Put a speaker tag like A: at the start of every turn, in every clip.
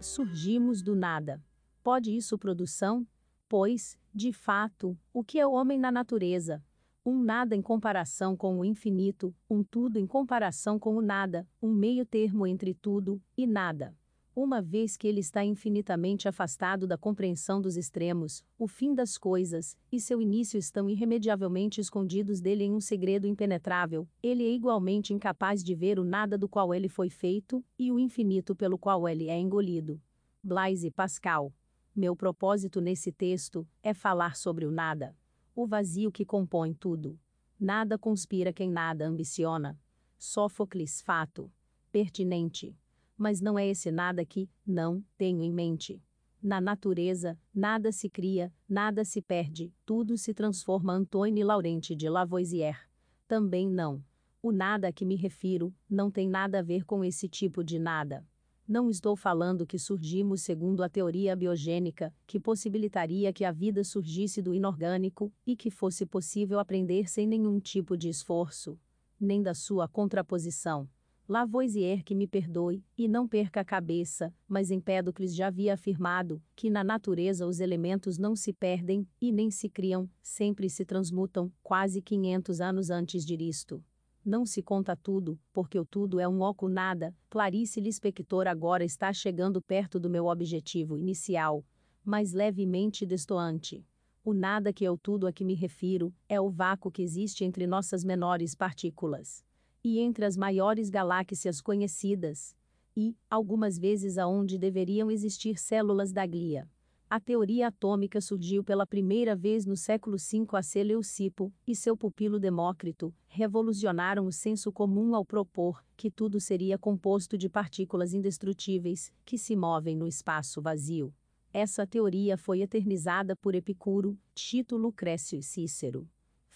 A: Surgimos do nada. Pode isso produção? Pois, de fato, o que é o homem na natureza? Um nada em comparação com o infinito, um tudo em comparação com o nada, um meio termo entre tudo e nada. Uma vez que ele está infinitamente afastado da compreensão dos extremos, o fim das coisas e seu início estão irremediavelmente escondidos dele em um segredo impenetrável, ele é igualmente incapaz de ver o nada do qual ele foi feito e o infinito pelo qual ele é engolido. Blaise Pascal. Meu propósito nesse texto é falar sobre o nada. O vazio que compõe tudo. Nada conspira quem nada ambiciona. Sófocles fato. Pertinente mas não é esse nada que, não, tenho em mente. Na natureza, nada se cria, nada se perde, tudo se transforma. Antônio Laurente de Lavoisier. Também não. O nada a que me refiro não tem nada a ver com esse tipo de nada. Não estou falando que surgimos segundo a teoria biogênica, que possibilitaria que a vida surgisse do inorgânico e que fosse possível aprender sem nenhum tipo de esforço, nem da sua contraposição. Lavoisier que me perdoe, e não perca a cabeça, mas Empédocles já havia afirmado que na natureza os elementos não se perdem e nem se criam, sempre se transmutam, quase 500 anos antes de Cristo. Não se conta tudo, porque o tudo é um oco nada. Clarice Lispector agora está chegando perto do meu objetivo inicial, mas levemente destoante. O nada que é o tudo a que me refiro é o vácuo que existe entre nossas menores partículas e entre as maiores galáxias conhecidas, e, algumas vezes, aonde deveriam existir células da glia. A teoria atômica surgiu pela primeira vez no século V a C. Leucipo e seu pupilo Demócrito revolucionaram o senso comum ao propor que tudo seria composto de partículas indestrutíveis que se movem no espaço vazio. Essa teoria foi eternizada por Epicuro, Tito Lucrécio e Cícero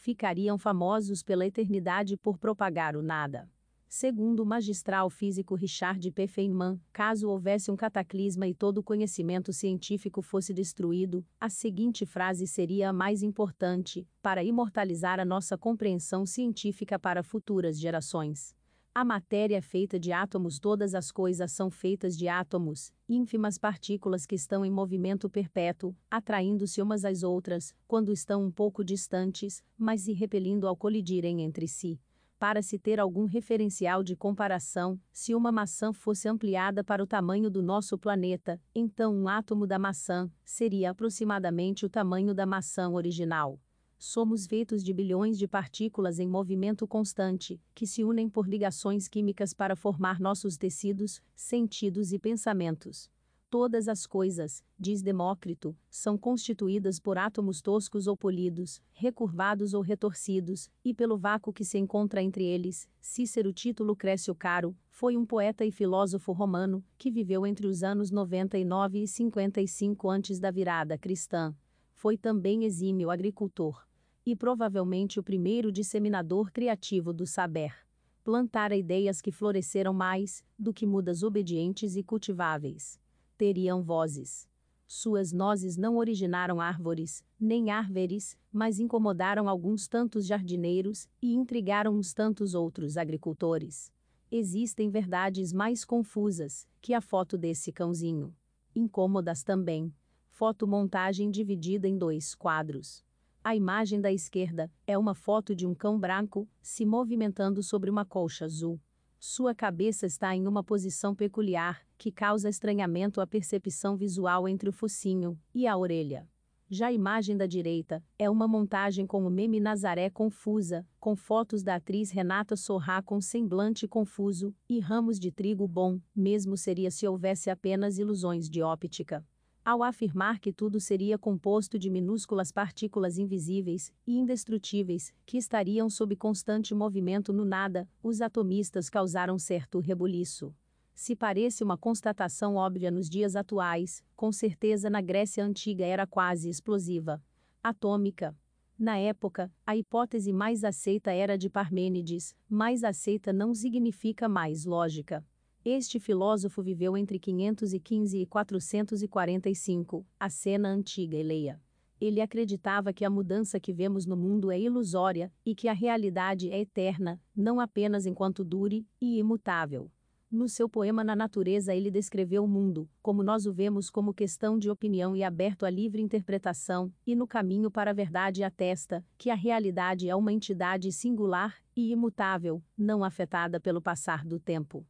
A: ficariam famosos pela eternidade por propagar o nada. Segundo o magistral físico Richard P. Feynman, caso houvesse um cataclisma e todo o conhecimento científico fosse destruído, a seguinte frase seria a mais importante, para imortalizar a nossa compreensão científica para futuras gerações. A matéria é feita de átomos, todas as coisas são feitas de átomos, ínfimas partículas que estão em movimento perpétuo, atraindo-se umas às outras, quando estão um pouco distantes, mas se repelindo ao colidirem entre si. Para se ter algum referencial de comparação, se uma maçã fosse ampliada para o tamanho do nosso planeta, então um átomo da maçã seria aproximadamente o tamanho da maçã original. Somos feitos de bilhões de partículas em movimento constante, que se unem por ligações químicas para formar nossos tecidos, sentidos e pensamentos. Todas as coisas, diz Demócrito, são constituídas por átomos toscos ou polidos, recurvados ou retorcidos, e pelo vácuo que se encontra entre eles. Cícero Tito Lucrécio Caro foi um poeta e filósofo romano que viveu entre os anos 99 e 55 antes da virada cristã. Foi também exímio agricultor e provavelmente o primeiro disseminador criativo do saber. Plantara ideias que floresceram mais do que mudas obedientes e cultiváveis. Teriam vozes. Suas nozes não originaram árvores, nem árvores, mas incomodaram alguns tantos jardineiros e intrigaram uns tantos outros agricultores. Existem verdades mais confusas que a foto desse cãozinho. Incômodas também. Fotomontagem dividida em dois quadros. A imagem da esquerda é uma foto de um cão branco se movimentando sobre uma colcha azul. Sua cabeça está em uma posição peculiar, que causa estranhamento à percepção visual entre o focinho e a orelha. Já a imagem da direita é uma montagem com o meme Nazaré confusa, com fotos da atriz Renata Sorrá com semblante confuso e ramos de trigo bom, mesmo seria se houvesse apenas ilusões de óptica. Ao afirmar que tudo seria composto de minúsculas partículas invisíveis e indestrutíveis, que estariam sob constante movimento no nada, os atomistas causaram certo rebuliço. Se parece uma constatação óbvia nos dias atuais, com certeza na Grécia Antiga era quase explosiva. Atômica. Na época, a hipótese mais aceita era de Parmênides, mais aceita não significa mais lógica. Este filósofo viveu entre 515 e 445, a cena antiga e leia. Ele acreditava que a mudança que vemos no mundo é ilusória e que a realidade é eterna, não apenas enquanto dure e imutável. No seu poema Na Natureza, ele descreveu o mundo, como nós o vemos, como questão de opinião e aberto à livre interpretação, e no caminho para a verdade atesta que a realidade é uma entidade singular e imutável, não afetada pelo passar do tempo.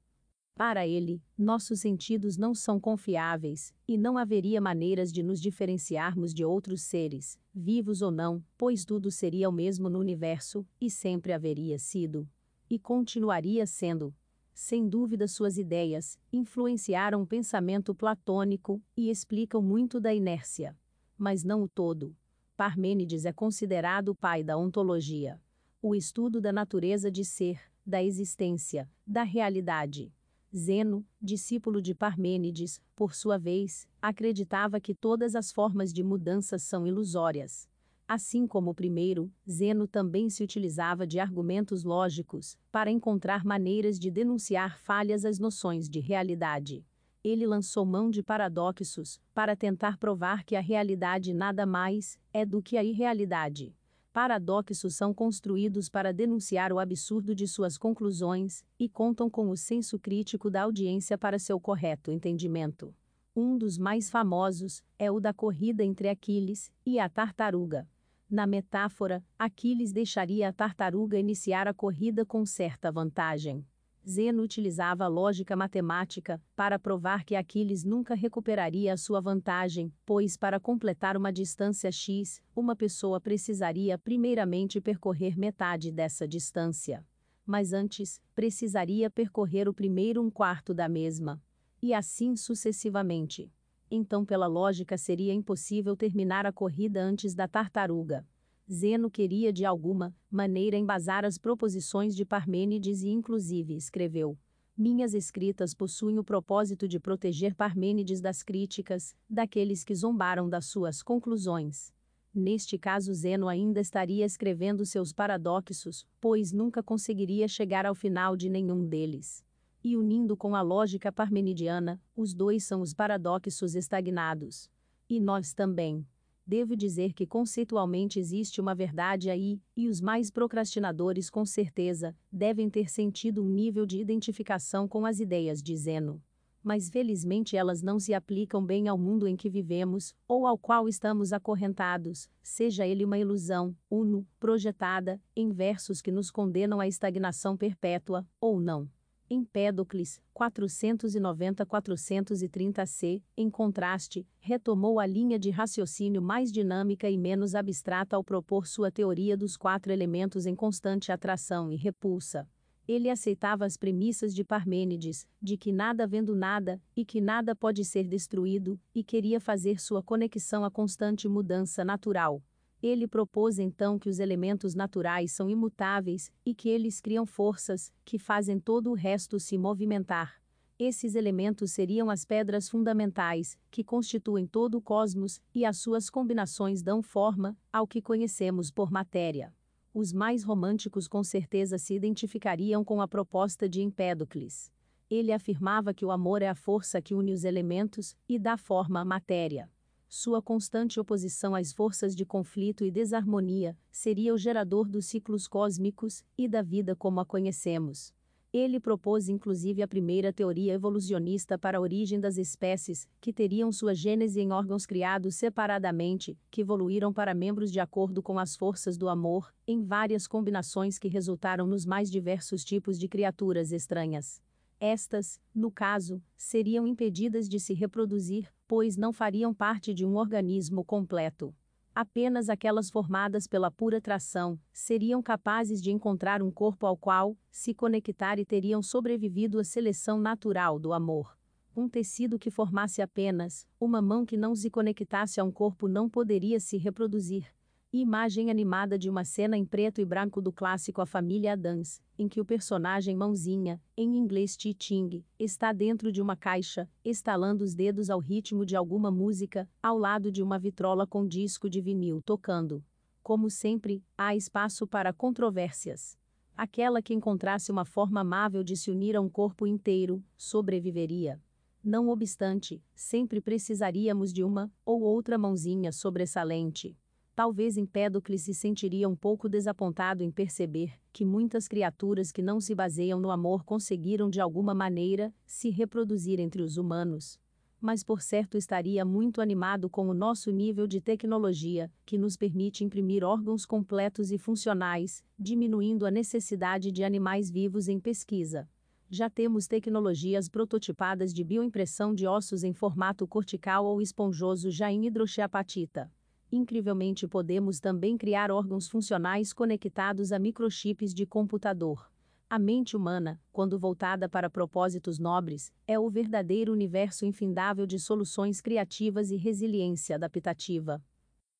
A: Para ele, nossos sentidos não são confiáveis, e não haveria maneiras de nos diferenciarmos de outros seres, vivos ou não, pois tudo seria o mesmo no universo, e sempre haveria sido. E continuaria sendo. Sem dúvida, suas ideias influenciaram o pensamento platônico e explicam muito da inércia. Mas não o todo. Parmênides é considerado o pai da ontologia. O estudo da natureza de ser, da existência, da realidade Zeno, discípulo de Parmênides, por sua vez, acreditava que todas as formas de mudança são ilusórias. Assim como o primeiro, Zeno também se utilizava de argumentos lógicos para encontrar maneiras de denunciar falhas às noções de realidade. Ele lançou mão de paradoxos para tentar provar que a realidade nada mais é do que a irrealidade paradoxos são construídos para denunciar o absurdo de suas conclusões, e contam com o senso crítico da audiência para seu correto entendimento. Um dos mais famosos é o da corrida entre Aquiles e a tartaruga. Na metáfora, Aquiles deixaria a tartaruga iniciar a corrida com certa vantagem. Zeno utilizava a lógica matemática para provar que Aquiles nunca recuperaria a sua vantagem, pois para completar uma distância x, uma pessoa precisaria primeiramente percorrer metade dessa distância. Mas antes, precisaria percorrer o primeiro um quarto da mesma. E assim sucessivamente. Então, pela lógica, seria impossível terminar a corrida antes da tartaruga. Zeno queria de alguma maneira embasar as proposições de Parmênides e inclusive escreveu: Minhas escritas possuem o propósito de proteger Parmênides das críticas daqueles que zombaram das suas conclusões. Neste caso, Zeno ainda estaria escrevendo seus paradoxos, pois nunca conseguiria chegar ao final de nenhum deles. E unindo com a lógica parmenidiana, os dois são os paradoxos estagnados. E nós também. Devo dizer que conceitualmente existe uma verdade aí, e os mais procrastinadores com certeza devem ter sentido um nível de identificação com as ideias de Zeno. Mas felizmente elas não se aplicam bem ao mundo em que vivemos, ou ao qual estamos acorrentados, seja ele uma ilusão, uno, projetada, em versos que nos condenam à estagnação perpétua, ou não. Empédocles, 490-430 c, em contraste, retomou a linha de raciocínio mais dinâmica e menos abstrata ao propor sua teoria dos quatro elementos em constante atração e repulsa. Ele aceitava as premissas de Parmênides, de que nada vendo nada, e que nada pode ser destruído, e queria fazer sua conexão à constante mudança natural, ele propôs então que os elementos naturais são imutáveis e que eles criam forças que fazem todo o resto se movimentar. Esses elementos seriam as pedras fundamentais que constituem todo o cosmos e as suas combinações dão forma ao que conhecemos por matéria. Os mais românticos com certeza se identificariam com a proposta de Empédocles. Ele afirmava que o amor é a força que une os elementos e dá forma à matéria. Sua constante oposição às forças de conflito e desarmonia seria o gerador dos ciclos cósmicos e da vida como a conhecemos. Ele propôs inclusive a primeira teoria evolucionista para a origem das espécies, que teriam sua gênese em órgãos criados separadamente, que evoluíram para membros de acordo com as forças do amor, em várias combinações que resultaram nos mais diversos tipos de criaturas estranhas. Estas, no caso, seriam impedidas de se reproduzir, pois não fariam parte de um organismo completo. Apenas aquelas formadas pela pura atração seriam capazes de encontrar um corpo ao qual se conectar e teriam sobrevivido à seleção natural do amor. Um tecido que formasse apenas uma mão que não se conectasse a um corpo não poderia se reproduzir, Imagem animada de uma cena em preto e branco do clássico A Família Adams, em que o personagem Mãozinha, em inglês Chi-Ching, está dentro de uma caixa, estalando os dedos ao ritmo de alguma música, ao lado de uma vitrola com disco de vinil tocando. Como sempre, há espaço para controvérsias. Aquela que encontrasse uma forma amável de se unir a um corpo inteiro, sobreviveria. Não obstante, sempre precisaríamos de uma ou outra mãozinha sobressalente. Talvez Empédocles se sentiria um pouco desapontado em perceber que muitas criaturas que não se baseiam no amor conseguiram de alguma maneira se reproduzir entre os humanos. Mas por certo estaria muito animado com o nosso nível de tecnologia, que nos permite imprimir órgãos completos e funcionais, diminuindo a necessidade de animais vivos em pesquisa. Já temos tecnologias prototipadas de bioimpressão de ossos em formato cortical ou esponjoso já em hidroxiapatita. Incrivelmente, podemos também criar órgãos funcionais conectados a microchips de computador. A mente humana, quando voltada para propósitos nobres, é o verdadeiro universo infindável de soluções criativas e resiliência adaptativa.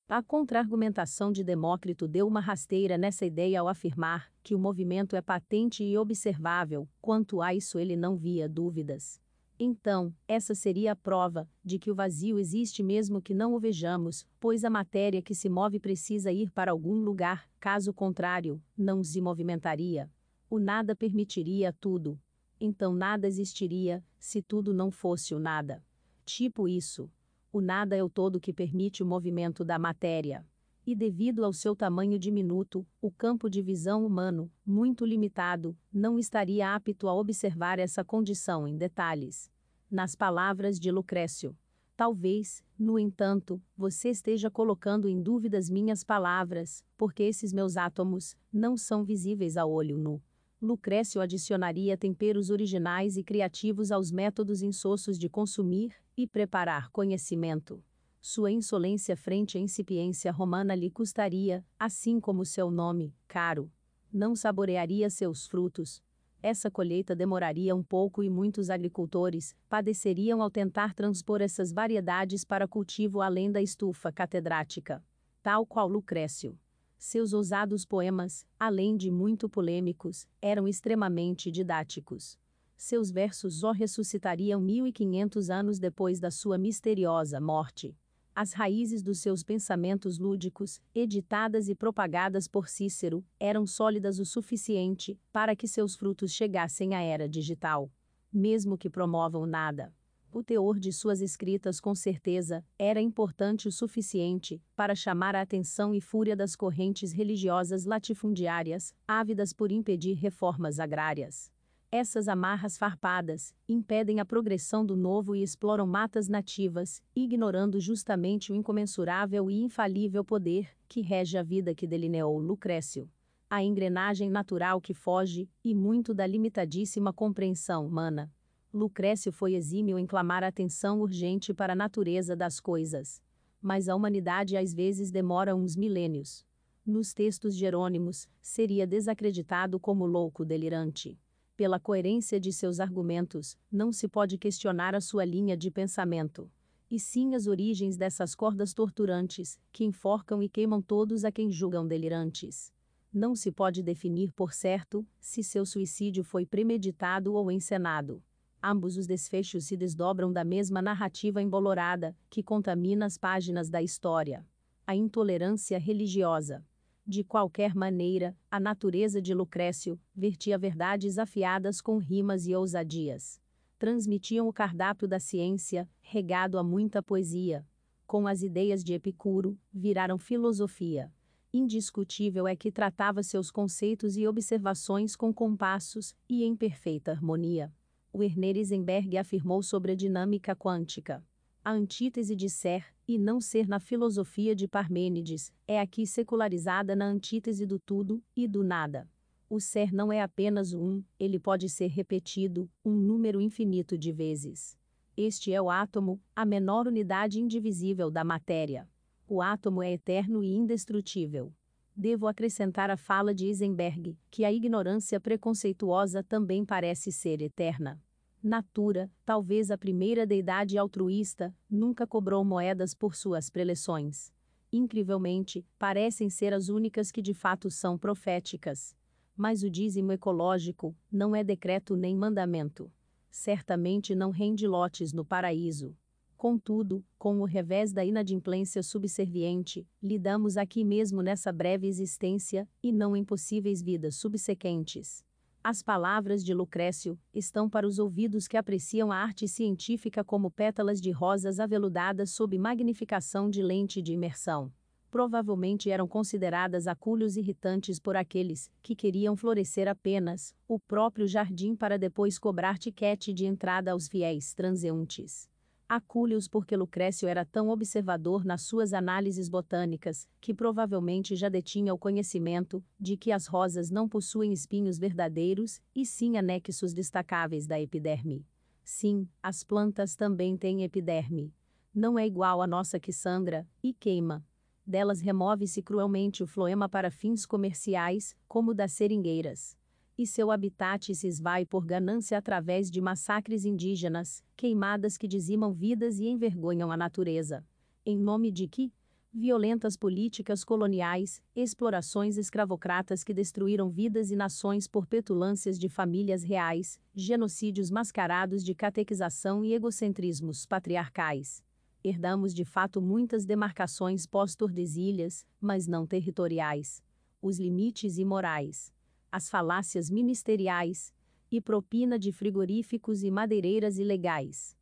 A: A contra-argumentação de Demócrito deu uma rasteira nessa ideia ao afirmar que o movimento é patente e observável, quanto a isso ele não via dúvidas. Então, essa seria a prova de que o vazio existe mesmo que não o vejamos, pois a matéria que se move precisa ir para algum lugar, caso contrário, não se movimentaria. O nada permitiria tudo. Então nada existiria, se tudo não fosse o nada. Tipo isso. O nada é o todo que permite o movimento da matéria. E devido ao seu tamanho diminuto, o campo de visão humano, muito limitado, não estaria apto a observar essa condição em detalhes. Nas palavras de Lucrécio. Talvez, no entanto, você esteja colocando em dúvidas minhas palavras, porque esses meus átomos não são visíveis a olho nu. Lucrécio adicionaria temperos originais e criativos aos métodos insossos de consumir e preparar conhecimento. Sua insolência frente à incipiência romana lhe custaria, assim como seu nome, caro. Não saborearia seus frutos. Essa colheita demoraria um pouco e muitos agricultores padeceriam ao tentar transpor essas variedades para cultivo além da estufa catedrática. Tal qual Lucrécio. Seus ousados poemas, além de muito polêmicos, eram extremamente didáticos. Seus versos o ressuscitariam 1500 anos depois da sua misteriosa morte as raízes dos seus pensamentos lúdicos, editadas e propagadas por Cícero, eram sólidas o suficiente para que seus frutos chegassem à era digital. Mesmo que promovam nada. O teor de suas escritas, com certeza, era importante o suficiente para chamar a atenção e fúria das correntes religiosas latifundiárias, ávidas por impedir reformas agrárias. Essas amarras farpadas impedem a progressão do novo e exploram matas nativas, ignorando justamente o incomensurável e infalível poder que rege a vida que delineou Lucrécio. A engrenagem natural que foge, e muito da limitadíssima compreensão humana. Lucrécio foi exímio em clamar atenção urgente para a natureza das coisas. Mas a humanidade às vezes demora uns milênios. Nos textos Jerônimos, seria desacreditado como louco delirante pela coerência de seus argumentos, não se pode questionar a sua linha de pensamento. E sim as origens dessas cordas torturantes, que enforcam e queimam todos a quem julgam delirantes. Não se pode definir por certo se seu suicídio foi premeditado ou encenado. Ambos os desfechos se desdobram da mesma narrativa embolorada, que contamina as páginas da história. A intolerância religiosa. De qualquer maneira, a natureza de Lucrécio vertia verdades afiadas com rimas e ousadias. Transmitiam o cardápio da ciência, regado a muita poesia. Com as ideias de Epicuro, viraram filosofia. Indiscutível é que tratava seus conceitos e observações com compassos e em perfeita harmonia. Werner Heisenberg afirmou sobre a dinâmica quântica. A antítese de ser e não ser na filosofia de Parmênides é aqui secularizada na antítese do tudo e do nada. O ser não é apenas um, ele pode ser repetido um número infinito de vezes. Este é o átomo, a menor unidade indivisível da matéria. O átomo é eterno e indestrutível. Devo acrescentar a fala de Heisenberg, que a ignorância preconceituosa também parece ser eterna. Natura, talvez a primeira deidade altruísta, nunca cobrou moedas por suas preleções. Incrivelmente, parecem ser as únicas que de fato são proféticas. Mas o dízimo ecológico não é decreto nem mandamento. Certamente não rende lotes no paraíso. Contudo, com o revés da inadimplência subserviente, lidamos aqui mesmo nessa breve existência, e não em possíveis vidas subsequentes. As palavras de Lucrécio estão para os ouvidos que apreciam a arte científica como pétalas de rosas aveludadas sob magnificação de lente de imersão. provavelmente eram consideradas acúlios irritantes por aqueles que queriam florescer apenas o próprio jardim para depois cobrar tiquete de entrada aos fiéis transeuntes. Acúlios porque Lucrécio era tão observador nas suas análises botânicas, que provavelmente já detinha o conhecimento de que as rosas não possuem espinhos verdadeiros, e sim anexos destacáveis da epiderme. Sim, as plantas também têm epiderme. Não é igual à nossa que sangra e queima. Delas remove-se cruelmente o floema para fins comerciais, como das seringueiras e seu habitat se esvai por ganância através de massacres indígenas, queimadas que dizimam vidas e envergonham a natureza. Em nome de que? Violentas políticas coloniais, explorações escravocratas que destruíram vidas e nações por petulâncias de famílias reais, genocídios mascarados de catequização e egocentrismos patriarcais. Herdamos de fato muitas demarcações pós-Tordesilhas, mas não territoriais. Os limites imorais as falácias ministeriais e propina de frigoríficos e madeireiras ilegais.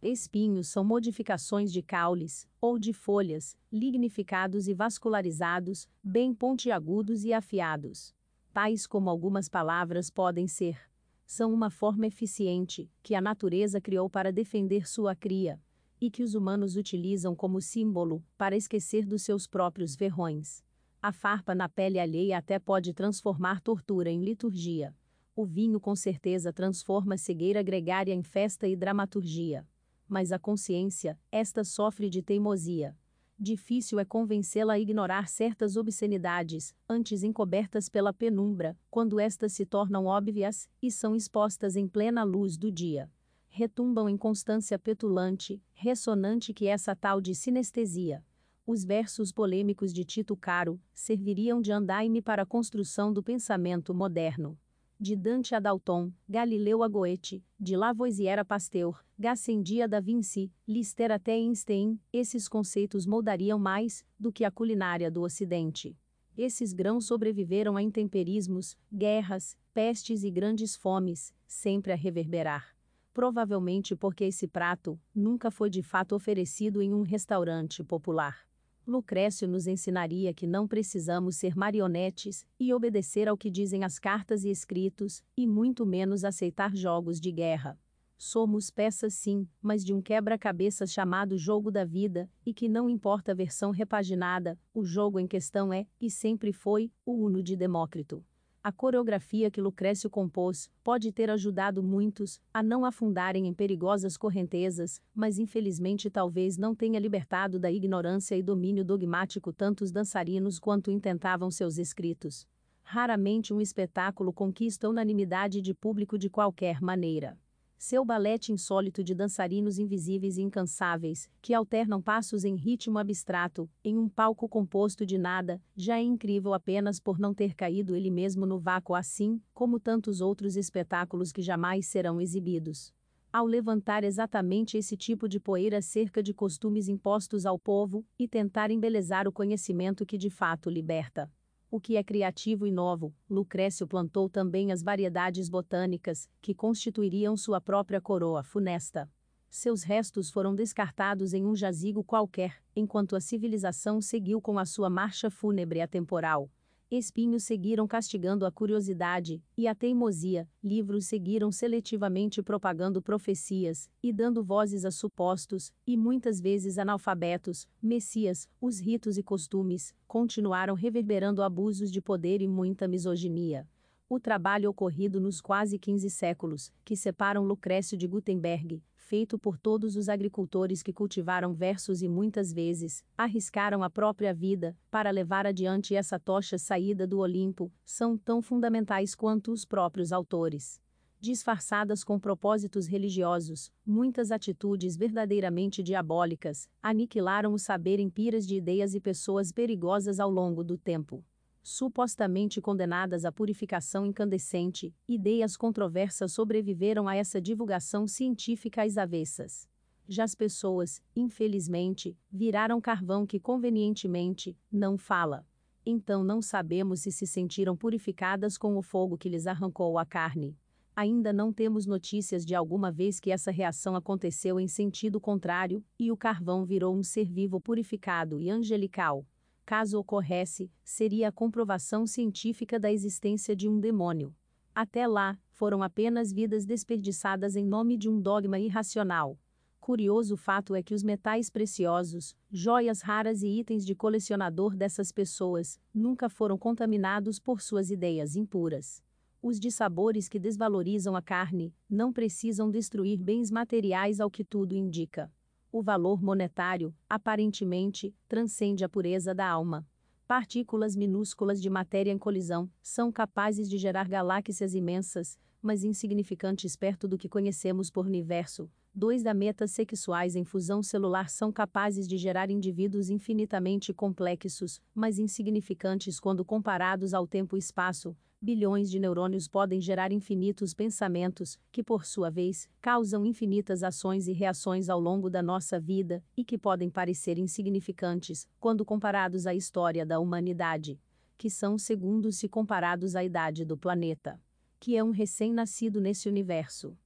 A: Espinhos são modificações de caules, ou de folhas, lignificados e vascularizados, bem pontiagudos e afiados. Tais como algumas palavras podem ser. São uma forma eficiente, que a natureza criou para defender sua cria, e que os humanos utilizam como símbolo, para esquecer dos seus próprios verrões. A farpa na pele alheia até pode transformar tortura em liturgia. O vinho com certeza transforma cegueira gregária em festa e dramaturgia. Mas a consciência, esta sofre de teimosia. Difícil é convencê-la a ignorar certas obscenidades, antes encobertas pela penumbra, quando estas se tornam óbvias e são expostas em plena luz do dia. Retumbam em constância petulante, ressonante que essa tal de sinestesia. Os versos polêmicos de Tito Caro serviriam de andaime para a construção do pensamento moderno. De Dante a Dalton, Galileu a Goethe, de Lavoisier a Pasteur, Gassendi a Da Vinci, Lister até Einstein, esses conceitos moldariam mais do que a culinária do Ocidente. Esses grãos sobreviveram a intemperismos, guerras, pestes e grandes fomes, sempre a reverberar. Provavelmente porque esse prato nunca foi de fato oferecido em um restaurante popular. Lucrécio nos ensinaria que não precisamos ser marionetes e obedecer ao que dizem as cartas e escritos, e muito menos aceitar jogos de guerra. Somos peças sim, mas de um quebra-cabeça chamado jogo da vida, e que não importa a versão repaginada, o jogo em questão é, e sempre foi, o Uno de Demócrito. A coreografia que Lucrécio compôs pode ter ajudado muitos a não afundarem em perigosas correntezas, mas infelizmente talvez não tenha libertado da ignorância e domínio dogmático tantos dançarinos quanto intentavam seus escritos. Raramente um espetáculo conquista unanimidade de público de qualquer maneira. Seu balete insólito de dançarinos invisíveis e incansáveis, que alternam passos em ritmo abstrato, em um palco composto de nada, já é incrível apenas por não ter caído ele mesmo no vácuo assim, como tantos outros espetáculos que jamais serão exibidos. Ao levantar exatamente esse tipo de poeira cerca de costumes impostos ao povo, e tentar embelezar o conhecimento que de fato liberta o que é criativo e novo, Lucrécio plantou também as variedades botânicas, que constituiriam sua própria coroa funesta. Seus restos foram descartados em um jazigo qualquer, enquanto a civilização seguiu com a sua marcha fúnebre atemporal. Espinhos seguiram castigando a curiosidade e a teimosia, livros seguiram seletivamente propagando profecias e dando vozes a supostos, e muitas vezes analfabetos, messias, os ritos e costumes, continuaram reverberando abusos de poder e muita misoginia. O trabalho ocorrido nos quase 15 séculos, que separam Lucrécio de Gutenberg, feito por todos os agricultores que cultivaram versos e muitas vezes arriscaram a própria vida para levar adiante essa tocha saída do Olimpo, são tão fundamentais quanto os próprios autores. Disfarçadas com propósitos religiosos, muitas atitudes verdadeiramente diabólicas aniquilaram o saber em piras de ideias e pessoas perigosas ao longo do tempo supostamente condenadas à purificação incandescente, ideias controversas sobreviveram a essa divulgação científica às avessas. Já as pessoas, infelizmente, viraram carvão que convenientemente não fala. Então não sabemos se se sentiram purificadas com o fogo que lhes arrancou a carne. Ainda não temos notícias de alguma vez que essa reação aconteceu em sentido contrário, e o carvão virou um ser vivo purificado e angelical caso ocorresse, seria a comprovação científica da existência de um demônio. Até lá, foram apenas vidas desperdiçadas em nome de um dogma irracional. Curioso fato é que os metais preciosos, joias raras e itens de colecionador dessas pessoas nunca foram contaminados por suas ideias impuras. Os dissabores que desvalorizam a carne não precisam destruir bens materiais ao que tudo indica. O valor monetário, aparentemente, transcende a pureza da alma. Partículas minúsculas de matéria em colisão são capazes de gerar galáxias imensas, mas insignificantes perto do que conhecemos por universo. Dois gametas sexuais em fusão celular são capazes de gerar indivíduos infinitamente complexos, mas insignificantes quando comparados ao tempo e espaço, bilhões de neurônios podem gerar infinitos pensamentos, que por sua vez, causam infinitas ações e reações ao longo da nossa vida, e que podem parecer insignificantes, quando comparados à história da humanidade. Que são segundos se comparados à idade do planeta. Que é um recém-nascido nesse universo.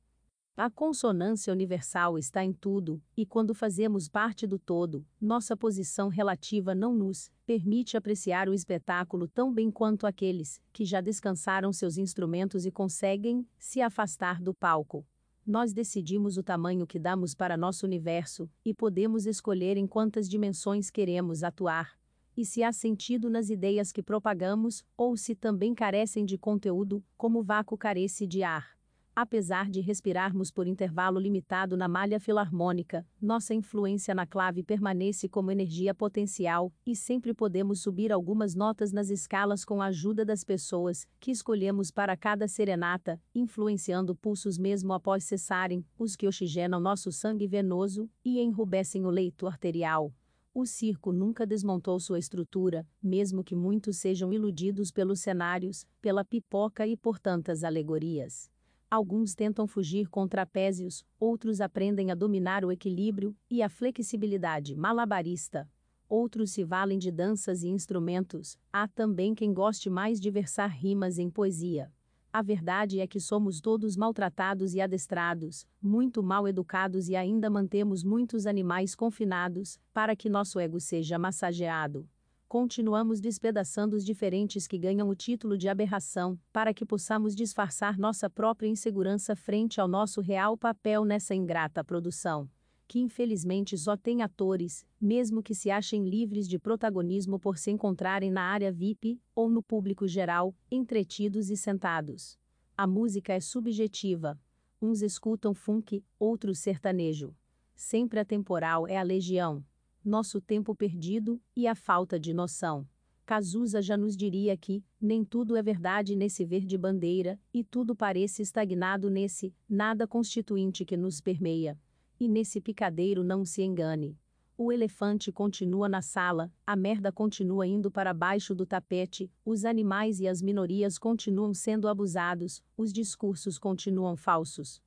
A: A consonância universal está em tudo, e quando fazemos parte do todo, nossa posição relativa não nos permite apreciar o espetáculo tão bem quanto aqueles que já descansaram seus instrumentos e conseguem se afastar do palco. Nós decidimos o tamanho que damos para nosso universo, e podemos escolher em quantas dimensões queremos atuar. E se há sentido nas ideias que propagamos, ou se também carecem de conteúdo, como o vácuo carece de ar. Apesar de respirarmos por intervalo limitado na malha filarmônica, nossa influência na clave permanece como energia potencial, e sempre podemos subir algumas notas nas escalas com a ajuda das pessoas que escolhemos para cada serenata, influenciando pulsos mesmo após cessarem, os que oxigenam nosso sangue venoso e enrubescem o leito arterial. O circo nunca desmontou sua estrutura, mesmo que muitos sejam iludidos pelos cenários, pela pipoca e por tantas alegorias. Alguns tentam fugir com trapézios, outros aprendem a dominar o equilíbrio e a flexibilidade malabarista. Outros se valem de danças e instrumentos. Há também quem goste mais de versar rimas em poesia. A verdade é que somos todos maltratados e adestrados, muito mal educados e ainda mantemos muitos animais confinados, para que nosso ego seja massageado continuamos despedaçando os diferentes que ganham o título de aberração, para que possamos disfarçar nossa própria insegurança frente ao nosso real papel nessa ingrata produção. Que infelizmente só tem atores, mesmo que se achem livres de protagonismo por se encontrarem na área VIP, ou no público geral, entretidos e sentados. A música é subjetiva. Uns escutam funk, outros sertanejo. Sempre atemporal é a legião nosso tempo perdido e a falta de noção. Cazuza já nos diria que nem tudo é verdade nesse verde bandeira, e tudo parece estagnado nesse nada constituinte que nos permeia. E nesse picadeiro não se engane. O elefante continua na sala, a merda continua indo para baixo do tapete, os animais e as minorias continuam sendo abusados, os discursos continuam falsos.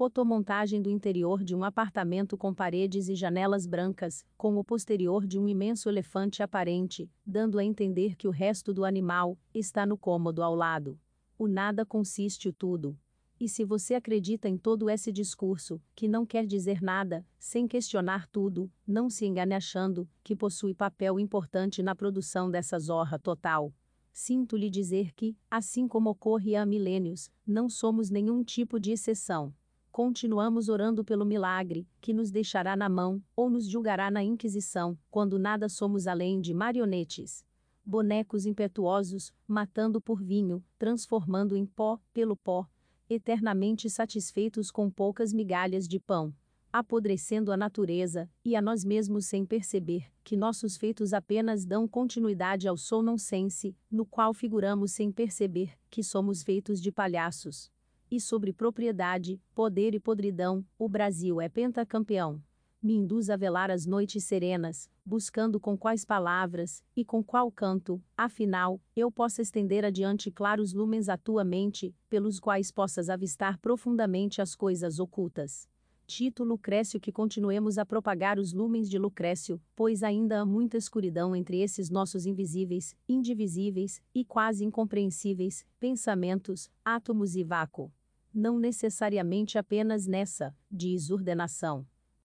A: Fotomontagem do interior de um apartamento com paredes e janelas brancas, com o posterior de um imenso elefante aparente, dando a entender que o resto do animal está no cômodo ao lado. O nada consiste o tudo. E se você acredita em todo esse discurso, que não quer dizer nada, sem questionar tudo, não se engane achando que possui papel importante na produção dessa zorra total. Sinto lhe dizer que, assim como ocorre há milênios, não somos nenhum tipo de exceção. Continuamos orando pelo milagre, que nos deixará na mão, ou nos julgará na Inquisição, quando nada somos além de marionetes. Bonecos impetuosos, matando por vinho, transformando em pó, pelo pó, eternamente satisfeitos com poucas migalhas de pão, apodrecendo a natureza, e a nós mesmos sem perceber, que nossos feitos apenas dão continuidade ao soul nonsense, no qual figuramos sem perceber, que somos feitos de palhaços e sobre propriedade, poder e podridão, o Brasil é pentacampeão. Me induz a velar as noites serenas, buscando com quais palavras, e com qual canto, afinal, eu possa estender adiante claros lumens à tua mente, pelos quais possas avistar profundamente as coisas ocultas. Tito Lucrécio que continuemos a propagar os lumens de Lucrécio, pois ainda há muita escuridão entre esses nossos invisíveis, indivisíveis, e quase incompreensíveis, pensamentos, átomos e vácuo não necessariamente apenas nessa, diz ordenação.